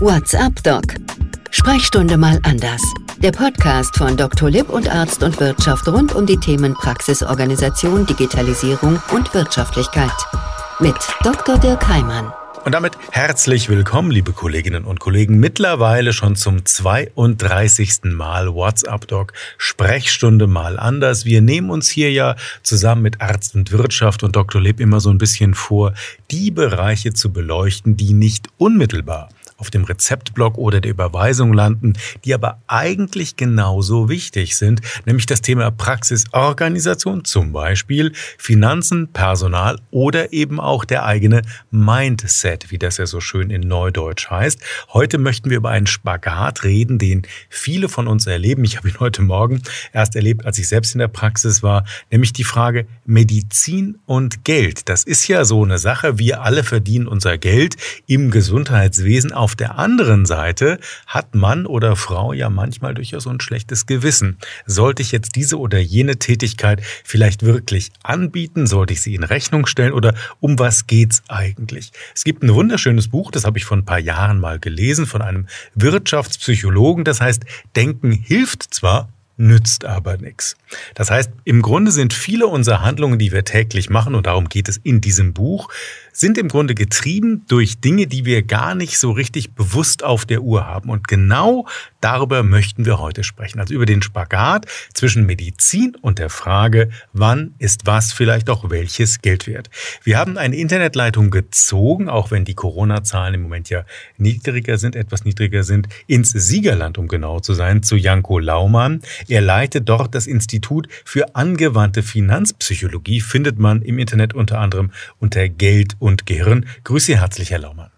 What's up, Doc? Sprechstunde mal anders. Der Podcast von Dr. Lipp und Arzt und Wirtschaft rund um die Themen Praxisorganisation, Digitalisierung und Wirtschaftlichkeit. Mit Dr. Dirk Heimann. Und damit herzlich willkommen, liebe Kolleginnen und Kollegen, mittlerweile schon zum 32. Mal WhatsApp Doc Sprechstunde mal anders. Wir nehmen uns hier ja zusammen mit Arzt und Wirtschaft und Dr. Lipp immer so ein bisschen vor, die Bereiche zu beleuchten, die nicht unmittelbar auf dem Rezeptblock oder der Überweisung landen, die aber eigentlich genauso wichtig sind, nämlich das Thema Praxisorganisation, zum Beispiel Finanzen, Personal oder eben auch der eigene Mindset, wie das ja so schön in Neudeutsch heißt. Heute möchten wir über einen Spagat reden, den viele von uns erleben. Ich habe ihn heute Morgen erst erlebt, als ich selbst in der Praxis war, nämlich die Frage Medizin und Geld. Das ist ja so eine Sache. Wir alle verdienen unser Geld im Gesundheitswesen auf der anderen Seite hat Mann oder Frau ja manchmal durchaus ein schlechtes Gewissen. Sollte ich jetzt diese oder jene Tätigkeit vielleicht wirklich anbieten? Sollte ich sie in Rechnung stellen? Oder um was geht's eigentlich? Es gibt ein wunderschönes Buch, das habe ich vor ein paar Jahren mal gelesen, von einem Wirtschaftspsychologen. Das heißt, Denken hilft zwar, nützt aber nichts. Das heißt, im Grunde sind viele unserer Handlungen, die wir täglich machen, und darum geht es in diesem Buch, sind im Grunde getrieben durch Dinge, die wir gar nicht so richtig bewusst auf der Uhr haben. Und genau darüber möchten wir heute sprechen. Also über den Spagat zwischen Medizin und der Frage, wann ist was vielleicht auch welches Geld wert. Wir haben eine Internetleitung gezogen, auch wenn die Corona-Zahlen im Moment ja niedriger sind, etwas niedriger sind, ins Siegerland, um genau zu sein, zu Janko Laumann. Er leitet dort das Institut für angewandte Finanzpsychologie, findet man im Internet unter anderem unter Geld und Gehirn. Grüße herzlich, Herr Laumann.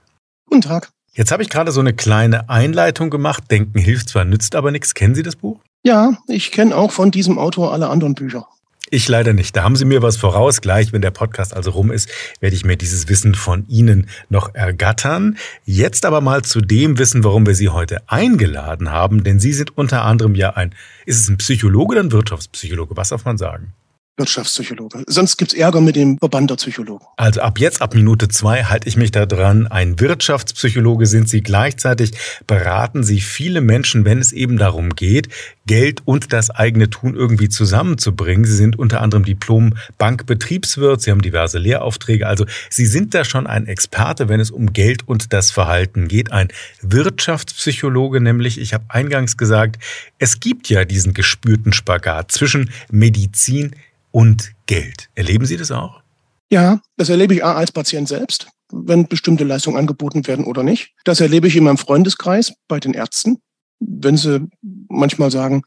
Guten Tag. Jetzt habe ich gerade so eine kleine Einleitung gemacht. Denken hilft zwar, nützt aber nichts. Kennen Sie das Buch? Ja, ich kenne auch von diesem Autor alle anderen Bücher. Ich leider nicht. Da haben Sie mir was voraus. Gleich, wenn der Podcast also rum ist, werde ich mir dieses Wissen von Ihnen noch ergattern. Jetzt aber mal zu dem Wissen, warum wir Sie heute eingeladen haben. Denn Sie sind unter anderem ja ein, ist es ein Psychologe oder ein Wirtschaftspsychologe? Was darf man sagen? Wirtschaftspsychologe. Sonst gibt's Ärger mit dem Verband der Psychologen. Also ab jetzt, ab Minute zwei, halte ich mich da dran. Ein Wirtschaftspsychologe sind Sie gleichzeitig, beraten Sie viele Menschen, wenn es eben darum geht, Geld und das eigene Tun irgendwie zusammenzubringen. Sie sind unter anderem Diplom-Bankbetriebswirt, Sie haben diverse Lehraufträge. Also Sie sind da schon ein Experte, wenn es um Geld und das Verhalten geht. Ein Wirtschaftspsychologe nämlich. Ich habe eingangs gesagt, es gibt ja diesen gespürten Spagat zwischen Medizin, und Geld. Erleben Sie das auch? Ja, das erlebe ich als Patient selbst, wenn bestimmte Leistungen angeboten werden oder nicht. Das erlebe ich in meinem Freundeskreis bei den Ärzten, wenn sie manchmal sagen,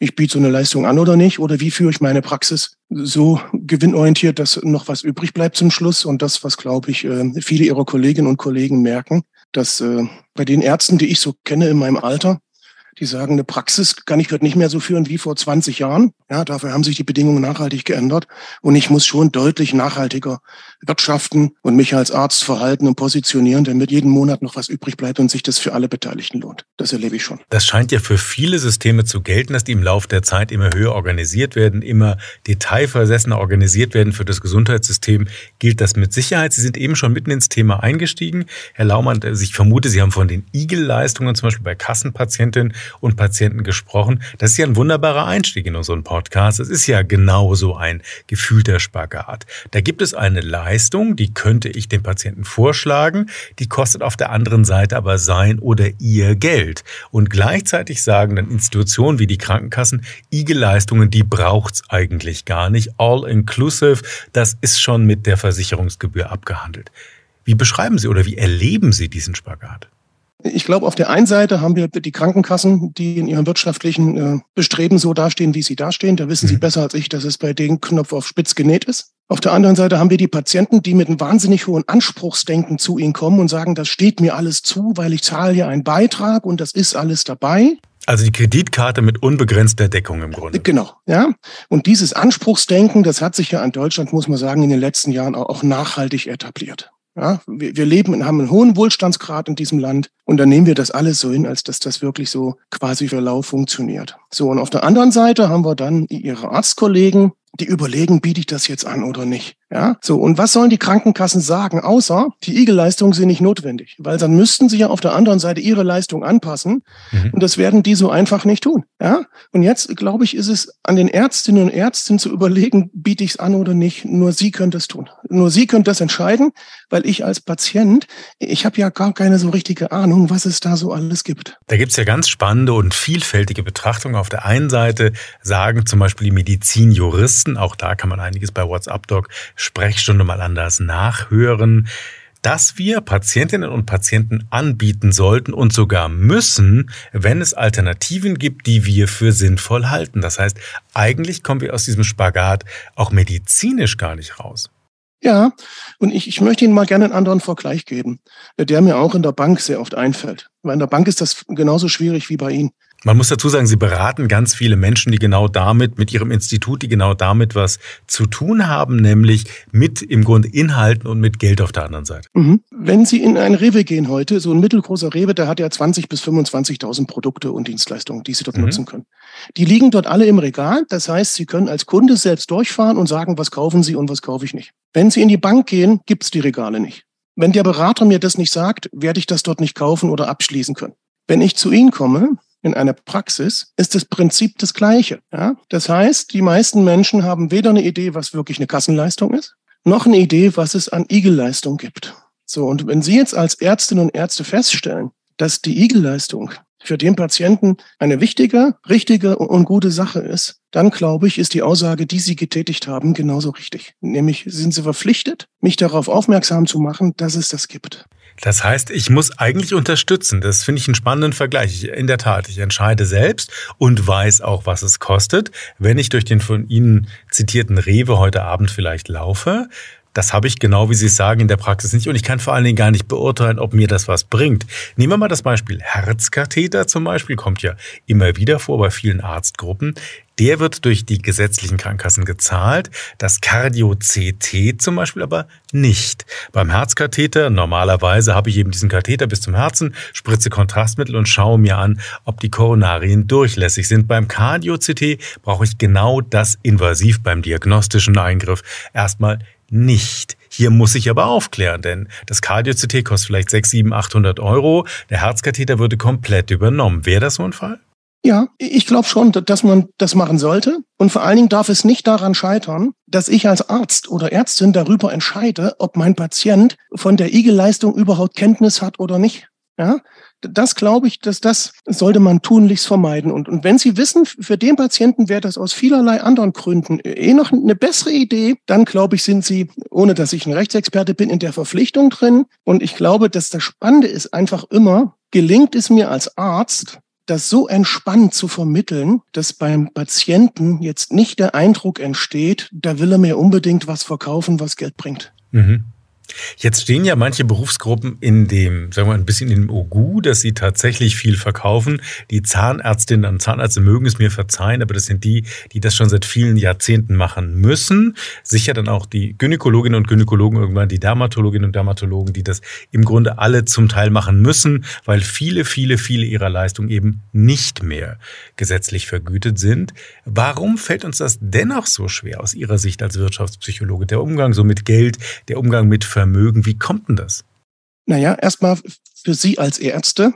ich biete so eine Leistung an oder nicht, oder wie führe ich meine Praxis so gewinnorientiert, dass noch was übrig bleibt zum Schluss. Und das, was, glaube ich, äh, viele ihrer Kolleginnen und Kollegen merken, dass äh, bei den Ärzten, die ich so kenne in meinem Alter, die sagen, eine Praxis kann ich dort nicht mehr so führen wie vor 20 Jahren. Ja, dafür haben sich die Bedingungen nachhaltig geändert. Und ich muss schon deutlich nachhaltiger wirtschaften und mich als Arzt verhalten und positionieren, damit jeden Monat noch was übrig bleibt und sich das für alle Beteiligten lohnt. Das erlebe ich schon. Das scheint ja für viele Systeme zu gelten, dass die im Laufe der Zeit immer höher organisiert werden, immer detailversessener organisiert werden. Für das Gesundheitssystem gilt das mit Sicherheit. Sie sind eben schon mitten ins Thema eingestiegen. Herr Laumann, ich vermute, Sie haben von den Igel-Leistungen zum Beispiel bei Kassenpatientinnen und Patienten gesprochen. Das ist ja ein wunderbarer Einstieg in unseren Podcast. Es ist ja genauso ein gefühlter Spagat. Da gibt es eine Leistung, die könnte ich dem Patienten vorschlagen, die kostet auf der anderen Seite aber sein oder ihr Geld. Und gleichzeitig sagen dann Institutionen wie die Krankenkassen, IG-Leistungen, die braucht's eigentlich gar nicht. All inclusive, das ist schon mit der Versicherungsgebühr abgehandelt. Wie beschreiben Sie oder wie erleben Sie diesen Spagat? Ich glaube, auf der einen Seite haben wir die Krankenkassen, die in ihrem wirtschaftlichen äh, Bestreben so dastehen, wie sie dastehen. Da wissen mhm. sie besser als ich, dass es bei denen Knopf auf spitz genäht ist. Auf der anderen Seite haben wir die Patienten, die mit einem wahnsinnig hohen Anspruchsdenken zu ihnen kommen und sagen, das steht mir alles zu, weil ich zahle ja einen Beitrag und das ist alles dabei. Also die Kreditkarte mit unbegrenzter Deckung im Grunde. Genau, ja. Und dieses Anspruchsdenken, das hat sich ja in Deutschland, muss man sagen, in den letzten Jahren auch nachhaltig etabliert. Ja, wir, wir leben und haben einen hohen Wohlstandsgrad in diesem Land und dann nehmen wir das alles so hin, als dass das wirklich so quasi für lau funktioniert. So, und auf der anderen Seite haben wir dann ihre Arztkollegen, die überlegen, biete ich das jetzt an oder nicht. Ja, so. Und was sollen die Krankenkassen sagen? Außer, die Igel-Leistungen sind nicht notwendig. Weil dann müssten sie ja auf der anderen Seite ihre Leistung anpassen. Mhm. Und das werden die so einfach nicht tun. Ja. Und jetzt, glaube ich, ist es an den Ärztinnen und Ärzten zu überlegen, biete ich es an oder nicht. Nur sie können das tun. Nur sie können das entscheiden, weil ich als Patient, ich habe ja gar keine so richtige Ahnung, was es da so alles gibt. Da gibt es ja ganz spannende und vielfältige Betrachtungen. Auf der einen Seite sagen zum Beispiel die Medizinjuristen, auch da kann man einiges bei WhatsApp-Doc Sprechstunde mal anders nachhören, dass wir Patientinnen und Patienten anbieten sollten und sogar müssen, wenn es Alternativen gibt, die wir für sinnvoll halten. Das heißt, eigentlich kommen wir aus diesem Spagat auch medizinisch gar nicht raus. Ja, und ich, ich möchte Ihnen mal gerne einen anderen Vergleich geben, der mir auch in der Bank sehr oft einfällt. Weil in der Bank ist das genauso schwierig wie bei Ihnen. Man muss dazu sagen, Sie beraten ganz viele Menschen, die genau damit, mit Ihrem Institut, die genau damit was zu tun haben, nämlich mit im Grunde Inhalten und mit Geld auf der anderen Seite. Mhm. Wenn Sie in ein Rewe gehen heute, so ein mittelgroßer Rewe, der hat ja 20.000 bis 25.000 Produkte und Dienstleistungen, die Sie dort mhm. nutzen können. Die liegen dort alle im Regal. Das heißt, Sie können als Kunde selbst durchfahren und sagen, was kaufen Sie und was kaufe ich nicht. Wenn Sie in die Bank gehen, gibt es die Regale nicht. Wenn der Berater mir das nicht sagt, werde ich das dort nicht kaufen oder abschließen können. Wenn ich zu Ihnen komme, in einer Praxis ist das Prinzip das gleiche. Ja? Das heißt, die meisten Menschen haben weder eine Idee, was wirklich eine Kassenleistung ist, noch eine Idee, was es an Igel-Leistung gibt. So, und wenn Sie jetzt als Ärztinnen und Ärzte feststellen, dass die Igel-Leistung für den Patienten eine wichtige, richtige und gute Sache ist, dann glaube ich, ist die Aussage, die Sie getätigt haben, genauso richtig. Nämlich sind Sie verpflichtet, mich darauf aufmerksam zu machen, dass es das gibt. Das heißt, ich muss eigentlich unterstützen. Das finde ich einen spannenden Vergleich. In der Tat, ich entscheide selbst und weiß auch, was es kostet. Wenn ich durch den von Ihnen zitierten Rewe heute Abend vielleicht laufe, das habe ich genau, wie Sie es sagen, in der Praxis nicht. Und ich kann vor allen Dingen gar nicht beurteilen, ob mir das was bringt. Nehmen wir mal das Beispiel Herzkatheter zum Beispiel, kommt ja immer wieder vor bei vielen Arztgruppen. Der wird durch die gesetzlichen Krankenkassen gezahlt, das Cardio-CT zum Beispiel aber nicht. Beim Herzkatheter, normalerweise habe ich eben diesen Katheter bis zum Herzen, spritze Kontrastmittel und schaue mir an, ob die Koronarien durchlässig sind. Beim Cardio-CT brauche ich genau das invasiv beim diagnostischen Eingriff erstmal nicht. Hier muss ich aber aufklären, denn das Cardio-CT kostet vielleicht 6, 7, 800 Euro. Der Herzkatheter würde komplett übernommen. Wäre das so ein Fall? Ja, ich glaube schon, dass man das machen sollte. Und vor allen Dingen darf es nicht daran scheitern, dass ich als Arzt oder Ärztin darüber entscheide, ob mein Patient von der IG-Leistung überhaupt Kenntnis hat oder nicht. Ja, das glaube ich, dass das sollte man tunlichst vermeiden. Und, und wenn Sie wissen, für den Patienten wäre das aus vielerlei anderen Gründen eh noch eine bessere Idee, dann glaube ich, sind Sie, ohne dass ich ein Rechtsexperte bin, in der Verpflichtung drin. Und ich glaube, dass das Spannende ist einfach immer, gelingt es mir als Arzt, das so entspannt zu vermitteln, dass beim Patienten jetzt nicht der Eindruck entsteht, da will er mir unbedingt was verkaufen, was Geld bringt. Mhm. Jetzt stehen ja manche Berufsgruppen in dem, sagen wir mal, ein bisschen in dem Ogu, dass sie tatsächlich viel verkaufen. Die Zahnärztinnen und Zahnärzte mögen es mir verzeihen, aber das sind die, die das schon seit vielen Jahrzehnten machen müssen. Sicher dann auch die Gynäkologinnen und Gynäkologen, irgendwann die Dermatologinnen und Dermatologen, die das im Grunde alle zum Teil machen müssen, weil viele, viele, viele ihrer Leistungen eben nicht mehr gesetzlich vergütet sind. Warum fällt uns das dennoch so schwer aus Ihrer Sicht als Wirtschaftspsychologe? Der Umgang so mit Geld, der Umgang mit Vermögen. Wie kommt denn das? Naja, erstmal für Sie als Ärzte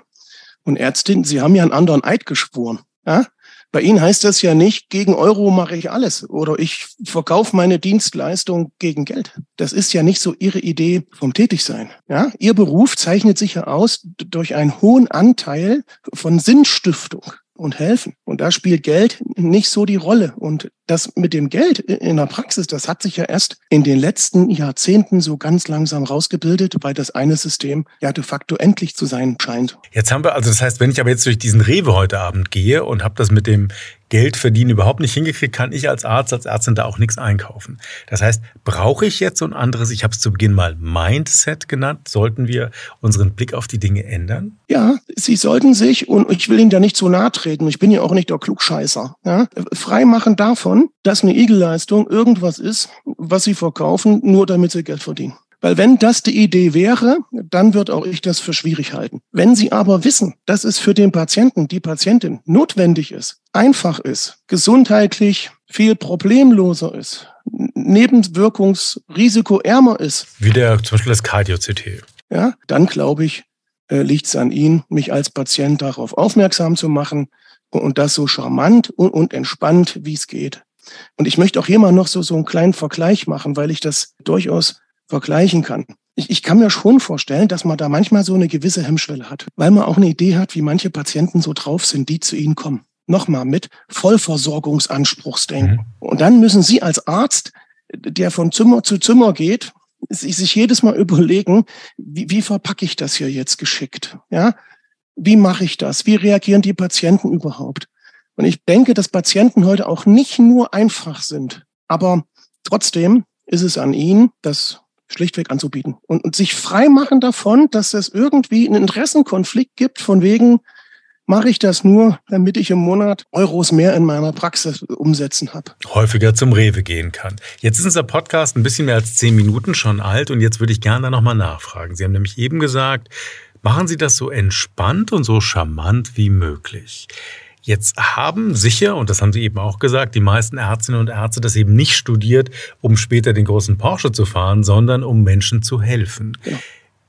und Ärztin, Sie haben ja einen anderen Eid geschworen. Ja? Bei Ihnen heißt das ja nicht, gegen Euro mache ich alles oder ich verkaufe meine Dienstleistung gegen Geld. Das ist ja nicht so Ihre Idee vom Tätigsein. Ja? Ihr Beruf zeichnet sich ja aus durch einen hohen Anteil von Sinnstiftung und helfen. Und da spielt Geld nicht so die Rolle. Und das mit dem Geld in der Praxis, das hat sich ja erst in den letzten Jahrzehnten so ganz langsam rausgebildet, weil das eine System ja de facto endlich zu sein scheint. Jetzt haben wir, also das heißt, wenn ich aber jetzt durch diesen Rewe heute Abend gehe und habe das mit dem Geld verdienen überhaupt nicht hingekriegt, kann ich als Arzt, als Ärztin da auch nichts einkaufen. Das heißt, brauche ich jetzt so ein anderes, ich habe es zu Beginn mal Mindset genannt, sollten wir unseren Blick auf die Dinge ändern? Ja, Sie sollten sich, und ich will Ihnen da nicht zu nahe treten, ich bin ja auch nicht der Klugscheißer, ja, frei machen davon, dass eine Igelleistung irgendwas ist, was Sie verkaufen, nur damit Sie Geld verdienen. Weil wenn das die Idee wäre, dann wird auch ich das für schwierig halten. Wenn Sie aber wissen, dass es für den Patienten, die Patientin notwendig ist, einfach ist, gesundheitlich viel problemloser ist, nebenwirkungsrisikoärmer ist. Wie der zum Beispiel das Cardio-CT. Ja, dann glaube ich, äh, liegt es an Ihnen, mich als Patient darauf aufmerksam zu machen und das so charmant und entspannt, wie es geht. Und ich möchte auch hier mal noch so, so einen kleinen Vergleich machen, weil ich das durchaus vergleichen kann. Ich, ich kann mir schon vorstellen, dass man da manchmal so eine gewisse Hemmschwelle hat, weil man auch eine Idee hat, wie manche Patienten so drauf sind, die zu Ihnen kommen. Nochmal mit Vollversorgungsanspruchsdenken. Mhm. Und dann müssen Sie als Arzt, der von Zimmer zu Zimmer geht, sich jedes Mal überlegen, wie, wie verpacke ich das hier jetzt geschickt? Ja, wie mache ich das? Wie reagieren die Patienten überhaupt? Und ich denke, dass Patienten heute auch nicht nur einfach sind, aber trotzdem ist es an ihnen, das schlichtweg anzubieten und, und sich frei machen davon, dass es irgendwie einen Interessenkonflikt gibt, von wegen, mache ich das nur, damit ich im Monat Euros mehr in meiner Praxis umsetzen habe. Häufiger zum Rewe gehen kann. Jetzt ist unser Podcast ein bisschen mehr als zehn Minuten schon alt und jetzt würde ich gerne da nochmal nachfragen. Sie haben nämlich eben gesagt, machen Sie das so entspannt und so charmant wie möglich. Jetzt haben sicher, und das haben Sie eben auch gesagt, die meisten Ärztinnen und Ärzte das eben nicht studiert, um später den großen Porsche zu fahren, sondern um Menschen zu helfen. Genau.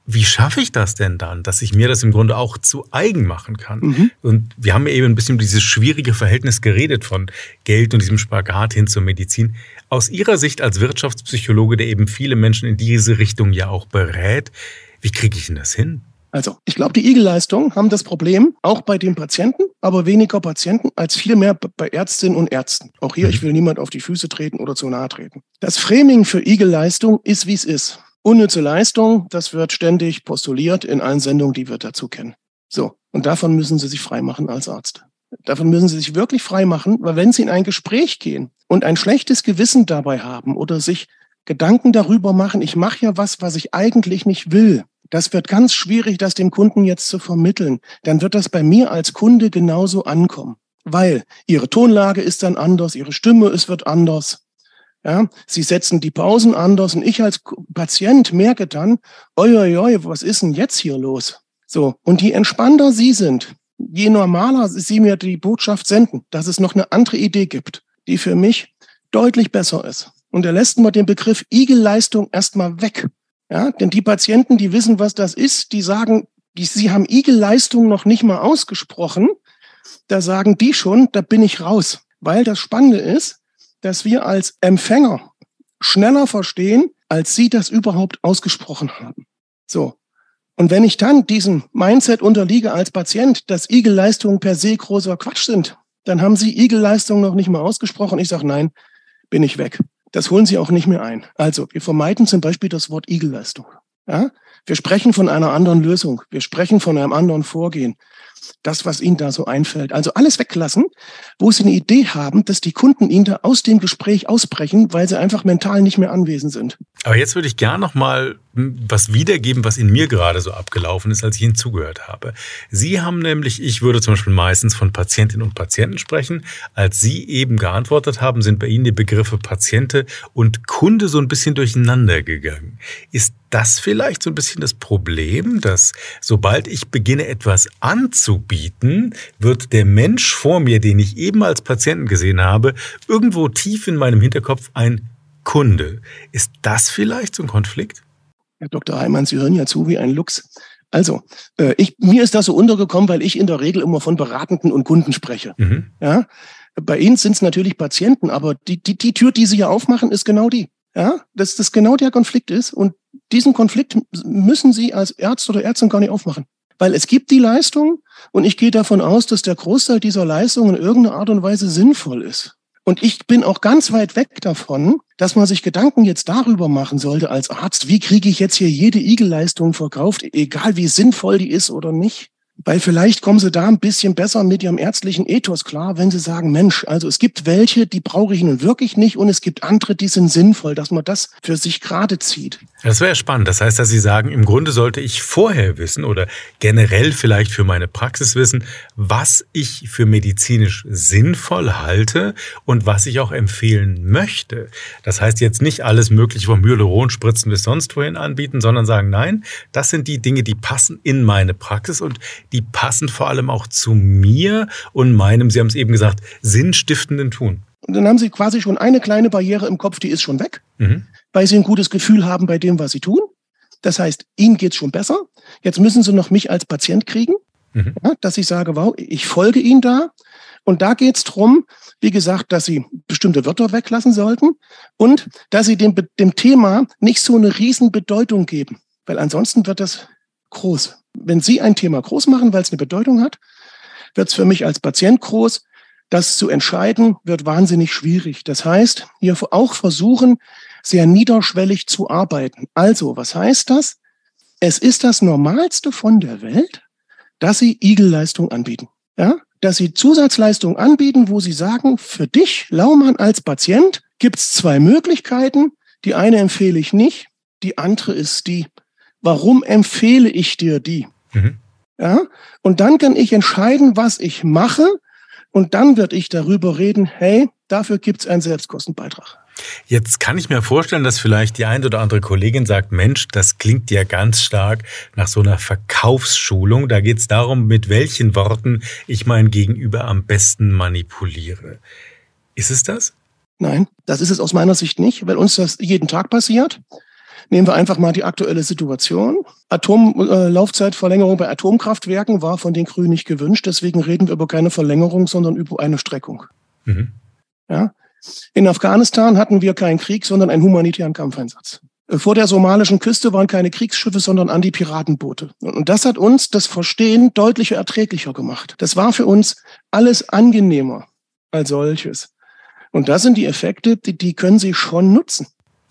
Wie schaffe ich das denn dann, dass ich mir das im Grunde auch zu eigen machen kann? Mhm. Und wir haben eben ein bisschen über dieses schwierige Verhältnis geredet von Geld und diesem Spagat hin zur Medizin. Aus Ihrer Sicht als Wirtschaftspsychologe, der eben viele Menschen in diese Richtung ja auch berät, wie kriege ich denn das hin? Also, ich glaube, die Igelleistungen haben das Problem auch bei den Patienten, aber weniger Patienten als vielmehr bei Ärztinnen und Ärzten. Auch hier, ich will niemand auf die Füße treten oder zu nahe treten. Das Framing für Igelleistung ist, wie es ist. Unnütze Leistung, das wird ständig postuliert in allen Sendungen, die wir dazu kennen. So, und davon müssen Sie sich freimachen als Arzt. Davon müssen Sie sich wirklich freimachen, weil wenn Sie in ein Gespräch gehen und ein schlechtes Gewissen dabei haben oder sich Gedanken darüber machen, ich mache ja was, was ich eigentlich nicht will, das wird ganz schwierig, das dem Kunden jetzt zu vermitteln. Dann wird das bei mir als Kunde genauso ankommen, weil ihre Tonlage ist dann anders, ihre Stimme es wird anders. Ja, sie setzen die Pausen anders und ich als Patient merke dann, oi, oi, oi, was ist denn jetzt hier los? So. Und je entspannter Sie sind, je normaler Sie mir die Botschaft senden, dass es noch eine andere Idee gibt, die für mich deutlich besser ist. Und da lässt man den Begriff Igelleistung erstmal weg. Ja, denn die Patienten, die wissen, was das ist, die sagen, die, sie haben Igelleistung noch nicht mal ausgesprochen. Da sagen die schon, da bin ich raus. Weil das Spannende ist, dass wir als Empfänger schneller verstehen, als sie das überhaupt ausgesprochen haben. So. Und wenn ich dann diesem Mindset unterliege als Patient, dass Igelleistungen per se großer Quatsch sind, dann haben sie Igelleistungen noch nicht mal ausgesprochen. Ich sage, nein, bin ich weg. Das holen Sie auch nicht mehr ein. Also, wir vermeiden zum Beispiel das Wort Igelleistung. Ja? Wir sprechen von einer anderen Lösung. Wir sprechen von einem anderen Vorgehen das, was Ihnen da so einfällt. Also alles weglassen, wo Sie eine Idee haben, dass die Kunden Ihnen da aus dem Gespräch ausbrechen, weil sie einfach mental nicht mehr anwesend sind. Aber jetzt würde ich gerne noch mal was wiedergeben, was in mir gerade so abgelaufen ist, als ich Ihnen zugehört habe. Sie haben nämlich, ich würde zum Beispiel meistens von Patientinnen und Patienten sprechen. Als Sie eben geantwortet haben, sind bei Ihnen die Begriffe Patiente und Kunde so ein bisschen durcheinander gegangen. Ist das vielleicht so ein bisschen das Problem, dass sobald ich beginne, etwas anzubieten, wird der Mensch vor mir, den ich eben als Patienten gesehen habe, irgendwo tief in meinem Hinterkopf ein Kunde. Ist das vielleicht so ein Konflikt? Herr Dr. Heimann, Sie hören ja zu wie ein Lux. Also, äh, ich, mir ist das so untergekommen, weil ich in der Regel immer von Beratenden und Kunden spreche. Mhm. Ja? Bei Ihnen sind es natürlich Patienten, aber die, die, die Tür, die Sie hier aufmachen, ist genau die. Ja, dass das genau der Konflikt ist. Und diesen Konflikt müssen Sie als Ärzte oder Ärztin gar nicht aufmachen. Weil es gibt die Leistung und ich gehe davon aus, dass der Großteil dieser Leistung in irgendeiner Art und Weise sinnvoll ist. Und ich bin auch ganz weit weg davon, dass man sich Gedanken jetzt darüber machen sollte als Arzt, wie kriege ich jetzt hier jede Igelleistung verkauft, egal wie sinnvoll die ist oder nicht. Weil vielleicht kommen Sie da ein bisschen besser mit Ihrem ärztlichen Ethos klar, wenn Sie sagen, Mensch, also es gibt welche, die brauche ich nun wirklich nicht und es gibt andere, die sind sinnvoll, dass man das für sich gerade zieht. Das wäre spannend. Das heißt, dass Sie sagen, im Grunde sollte ich vorher wissen oder generell vielleicht für meine Praxis wissen, was ich für medizinisch sinnvoll halte und was ich auch empfehlen möchte. Das heißt jetzt nicht alles mögliche vom Hyaluronspritzen bis sonst wohin anbieten, sondern sagen, nein, das sind die Dinge, die passen in meine Praxis und die passen vor allem auch zu mir und meinem, Sie haben es eben gesagt, sinnstiftenden Tun. Und dann haben Sie quasi schon eine kleine Barriere im Kopf, die ist schon weg, mhm. weil Sie ein gutes Gefühl haben bei dem, was Sie tun. Das heißt, Ihnen geht es schon besser. Jetzt müssen Sie noch mich als Patient kriegen, mhm. ja, dass ich sage, wow, ich folge Ihnen da. Und da geht es darum, wie gesagt, dass Sie bestimmte Wörter weglassen sollten und dass Sie dem, dem Thema nicht so eine Riesenbedeutung geben, weil ansonsten wird das groß. Wenn Sie ein Thema groß machen, weil es eine Bedeutung hat, wird es für mich als Patient groß. Das zu entscheiden wird wahnsinnig schwierig. Das heißt, hier auch versuchen, sehr niederschwellig zu arbeiten. Also, was heißt das? Es ist das Normalste von der Welt, dass Sie Igelleistung anbieten. Ja? Dass Sie Zusatzleistung anbieten, wo Sie sagen, für dich, Laumann, als Patient gibt es zwei Möglichkeiten. Die eine empfehle ich nicht, die andere ist die. Warum empfehle ich dir die? Mhm. Ja, und dann kann ich entscheiden, was ich mache. Und dann werde ich darüber reden, hey, dafür gibt es einen Selbstkostenbeitrag. Jetzt kann ich mir vorstellen, dass vielleicht die ein oder andere Kollegin sagt, Mensch, das klingt ja ganz stark nach so einer Verkaufsschulung. Da geht es darum, mit welchen Worten ich mein Gegenüber am besten manipuliere. Ist es das? Nein, das ist es aus meiner Sicht nicht, weil uns das jeden Tag passiert. Nehmen wir einfach mal die aktuelle Situation. Atomlaufzeitverlängerung äh, bei Atomkraftwerken war von den Grünen nicht gewünscht. Deswegen reden wir über keine Verlängerung, sondern über eine Streckung. Mhm. Ja? In Afghanistan hatten wir keinen Krieg, sondern einen humanitären Kampfeinsatz. Äh, vor der somalischen Küste waren keine Kriegsschiffe, sondern Anti-Piratenboote. Und das hat uns das Verstehen deutlich erträglicher gemacht. Das war für uns alles angenehmer als solches. Und das sind die Effekte, die, die können Sie schon nutzen.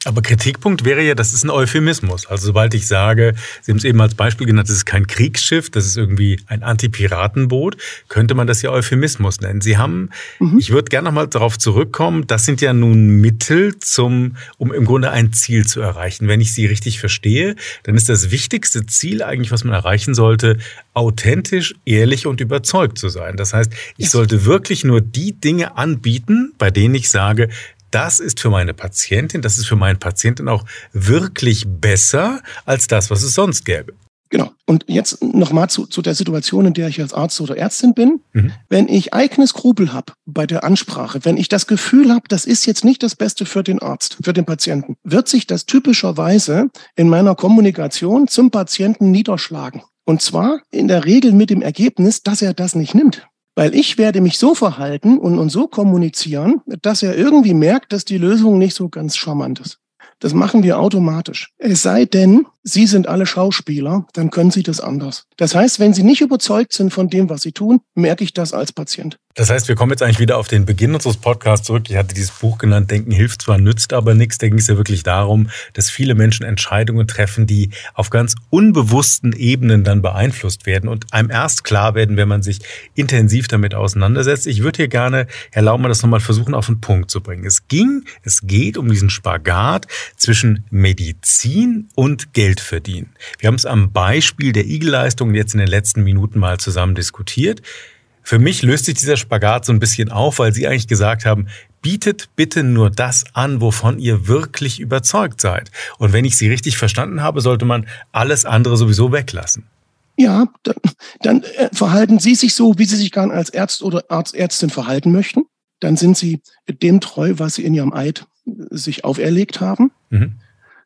Aber Kritikpunkt wäre ja, das ist ein Euphemismus. Also sobald ich sage, Sie haben es eben als Beispiel genannt, das ist kein Kriegsschiff, das ist irgendwie ein Antipiratenboot, könnte man das ja Euphemismus nennen. Sie haben, mhm. ich würde gerne nochmal darauf zurückkommen, das sind ja nun Mittel zum, um im Grunde ein Ziel zu erreichen. Wenn ich Sie richtig verstehe, dann ist das wichtigste Ziel eigentlich, was man erreichen sollte, authentisch, ehrlich und überzeugt zu sein. Das heißt, ich sollte wirklich nur die Dinge anbieten, bei denen ich sage, das ist für meine Patientin, das ist für meinen Patienten auch wirklich besser als das, was es sonst gäbe. Genau. Und jetzt nochmal zu, zu der Situation, in der ich als Arzt oder Ärztin bin. Mhm. Wenn ich eigene Skrupel habe bei der Ansprache, wenn ich das Gefühl habe, das ist jetzt nicht das Beste für den Arzt, für den Patienten, wird sich das typischerweise in meiner Kommunikation zum Patienten niederschlagen. Und zwar in der Regel mit dem Ergebnis, dass er das nicht nimmt. Weil ich werde mich so verhalten und, und so kommunizieren, dass er irgendwie merkt, dass die Lösung nicht so ganz charmant ist. Das machen wir automatisch. Es sei denn, Sie sind alle Schauspieler, dann können Sie das anders. Das heißt, wenn Sie nicht überzeugt sind von dem, was Sie tun, merke ich das als Patient. Das heißt, wir kommen jetzt eigentlich wieder auf den Beginn unseres Podcasts zurück. Ich hatte dieses Buch genannt, Denken hilft zwar, nützt aber nichts. Da ging es ja wirklich darum, dass viele Menschen Entscheidungen treffen, die auf ganz unbewussten Ebenen dann beeinflusst werden und einem erst klar werden, wenn man sich intensiv damit auseinandersetzt. Ich würde hier gerne, Herr Laumann, das nochmal versuchen, auf den Punkt zu bringen. Es ging, es geht um diesen Spagat zwischen Medizin und Geld verdienen. Wir haben es am Beispiel der Igelleistung jetzt in den letzten Minuten mal zusammen diskutiert. Für mich löst sich dieser Spagat so ein bisschen auf, weil Sie eigentlich gesagt haben, bietet bitte nur das an, wovon ihr wirklich überzeugt seid. Und wenn ich Sie richtig verstanden habe, sollte man alles andere sowieso weglassen. Ja, dann, dann äh, verhalten Sie sich so, wie Sie sich gern als Arzt oder Arztärztin verhalten möchten. Dann sind Sie dem treu, was Sie in Ihrem Eid sich auferlegt haben. Mhm.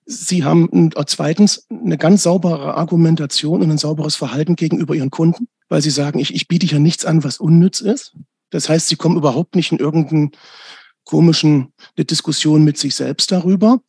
Sie haben zweitens eine ganz saubere Argumentation und ein sauberes Verhalten gegenüber Ihren Kunden, weil Sie sagen, ich, ich biete ja nichts an, was unnütz ist. Das heißt, Sie kommen überhaupt nicht in irgendeinen komischen eine Diskussion mit sich selbst darüber.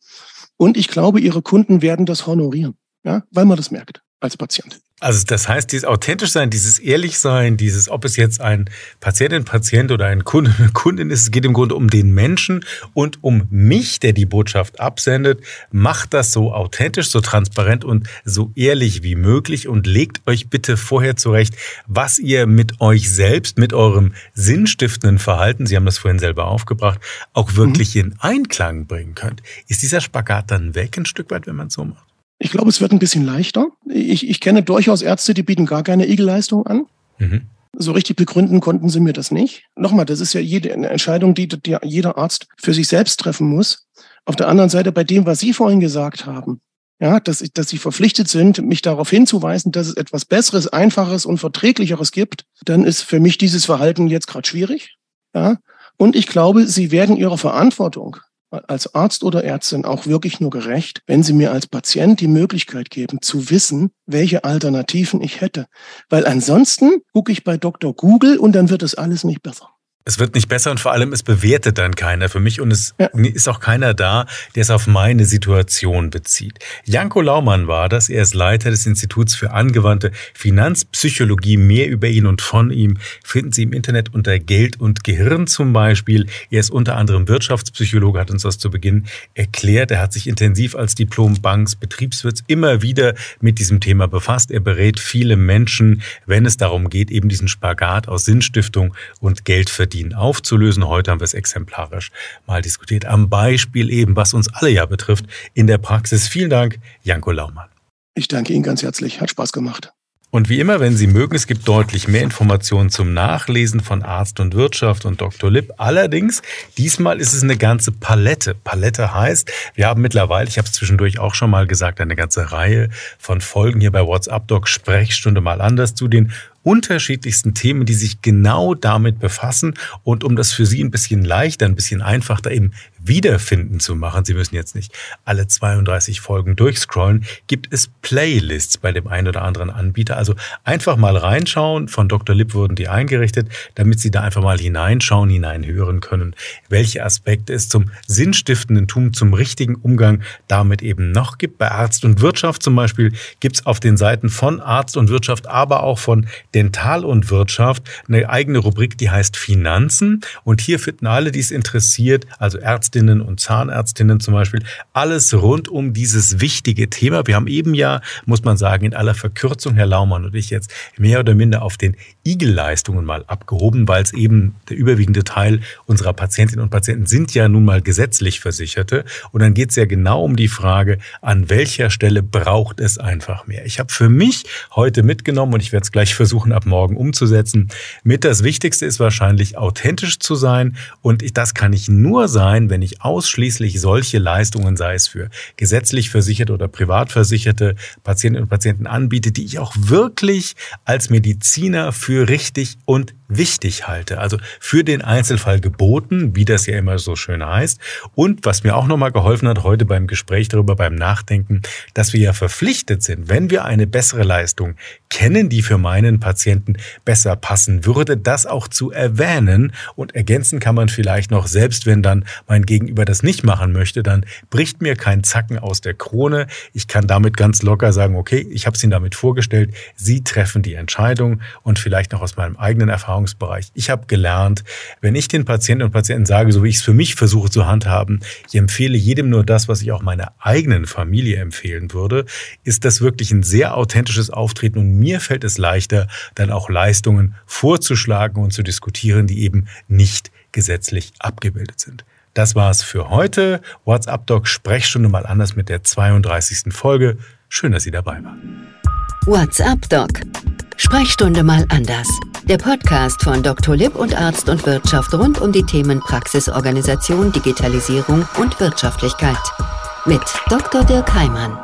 Und ich glaube, Ihre Kunden werden das honorieren, ja, weil man das merkt. Als Patient. Also das heißt, dieses authentisch sein, dieses ehrlich sein, dieses, ob es jetzt ein Patientin, Patient oder ein Kunde, Kundin ist, es geht im Grunde um den Menschen und um mich, der die Botschaft absendet. Macht das so authentisch, so transparent und so ehrlich wie möglich und legt euch bitte vorher zurecht, was ihr mit euch selbst, mit eurem sinnstiftenden Verhalten, Sie haben das vorhin selber aufgebracht, auch wirklich mhm. in Einklang bringen könnt. Ist dieser Spagat dann weg ein Stück weit, wenn man es so macht? Ich glaube, es wird ein bisschen leichter. Ich, ich kenne durchaus Ärzte, die bieten gar keine Igelleistung an. Mhm. So richtig begründen konnten sie mir das nicht. Nochmal, das ist ja jede eine Entscheidung, die, die jeder Arzt für sich selbst treffen muss. Auf der anderen Seite, bei dem, was Sie vorhin gesagt haben, ja, dass, ich, dass Sie verpflichtet sind, mich darauf hinzuweisen, dass es etwas Besseres, Einfaches und Verträglicheres gibt, dann ist für mich dieses Verhalten jetzt gerade schwierig. Ja, und ich glaube, Sie werden Ihrer Verantwortung als Arzt oder Ärztin auch wirklich nur gerecht, wenn Sie mir als Patient die Möglichkeit geben, zu wissen, welche Alternativen ich hätte. Weil ansonsten gucke ich bei Dr. Google und dann wird das alles nicht besser. Es wird nicht besser und vor allem es bewertet dann keiner für mich und es ja. ist auch keiner da, der es auf meine Situation bezieht. Janko Laumann war das. Er ist Leiter des Instituts für angewandte Finanzpsychologie. Mehr über ihn und von ihm finden Sie im Internet unter Geld und Gehirn zum Beispiel. Er ist unter anderem Wirtschaftspsychologe, hat uns das zu Beginn erklärt. Er hat sich intensiv als Diplom-Banks Betriebswirts immer wieder mit diesem Thema befasst. Er berät viele Menschen, wenn es darum geht, eben diesen Spagat aus Sinnstiftung und Geldverdienung verdienen, aufzulösen. Heute haben wir es exemplarisch mal diskutiert. Am Beispiel eben, was uns alle ja betrifft, in der Praxis. Vielen Dank, Janko Laumann. Ich danke Ihnen ganz herzlich. Hat Spaß gemacht. Und wie immer, wenn Sie mögen, es gibt deutlich mehr Informationen zum Nachlesen von Arzt und Wirtschaft und Dr. Lipp. Allerdings, diesmal ist es eine ganze Palette. Palette heißt, wir haben mittlerweile, ich habe es zwischendurch auch schon mal gesagt, eine ganze Reihe von Folgen hier bei WhatsApp Doc Sprechstunde mal anders zu den unterschiedlichsten Themen, die sich genau damit befassen. Und um das für Sie ein bisschen leichter, ein bisschen einfacher eben wiederfinden zu machen, Sie müssen jetzt nicht alle 32 Folgen durchscrollen, gibt es Playlists bei dem einen oder anderen Anbieter. Also einfach mal reinschauen. Von Dr. Lipp wurden die eingerichtet, damit Sie da einfach mal hineinschauen, hineinhören können, welche Aspekte es zum sinnstiftenden Tum, zum richtigen Umgang damit eben noch gibt. Bei Arzt und Wirtschaft zum Beispiel gibt es auf den Seiten von Arzt und Wirtschaft, aber auch von Dental und Wirtschaft eine eigene Rubrik, die heißt Finanzen. Und hier finden alle, die es interessiert, also Ärztinnen und Zahnärztinnen zum Beispiel, alles rund um dieses wichtige Thema. Wir haben eben ja, muss man sagen, in aller Verkürzung, Herr Laumann und ich jetzt mehr oder minder auf den Igel-Leistungen mal abgehoben, weil es eben der überwiegende Teil unserer Patientinnen und Patienten sind ja nun mal gesetzlich Versicherte. Und dann geht es ja genau um die Frage, an welcher Stelle braucht es einfach mehr. Ich habe für mich heute mitgenommen und ich werde es gleich versuchen, ab morgen umzusetzen. Mit das Wichtigste ist wahrscheinlich authentisch zu sein und das kann ich nur sein, wenn ich ausschließlich solche Leistungen, sei es für gesetzlich versicherte oder privat versicherte Patientinnen und Patienten anbiete, die ich auch wirklich als Mediziner für richtig und wichtig halte. Also für den Einzelfall geboten, wie das ja immer so schön heißt. Und was mir auch nochmal geholfen hat heute beim Gespräch darüber, beim Nachdenken, dass wir ja verpflichtet sind, wenn wir eine bessere Leistung kennen, die für meinen Patienten besser passen würde, das auch zu erwähnen. Und ergänzen kann man vielleicht noch, selbst wenn dann mein Gegenüber das nicht machen möchte, dann bricht mir kein Zacken aus der Krone. Ich kann damit ganz locker sagen, okay, ich habe es Ihnen damit vorgestellt, Sie treffen die Entscheidung und vielleicht noch aus meinem eigenen Erfahrung Erfahrungsbereich. Ich habe gelernt, wenn ich den Patienten und Patienten sage, so wie ich es für mich versuche zu handhaben, ich empfehle jedem nur das, was ich auch meiner eigenen Familie empfehlen würde, ist das wirklich ein sehr authentisches Auftreten und mir fällt es leichter, dann auch Leistungen vorzuschlagen und zu diskutieren, die eben nicht gesetzlich abgebildet sind. Das war's für heute. WhatsApp Doc Sprechstunde mal anders mit der 32. Folge. Schön, dass Sie dabei waren. WhatsApp Doc Sprechstunde mal anders. Der Podcast von Dr. Lipp und Arzt und Wirtschaft rund um die Themen Praxisorganisation, Digitalisierung und Wirtschaftlichkeit. Mit Dr. Dirk Heimann.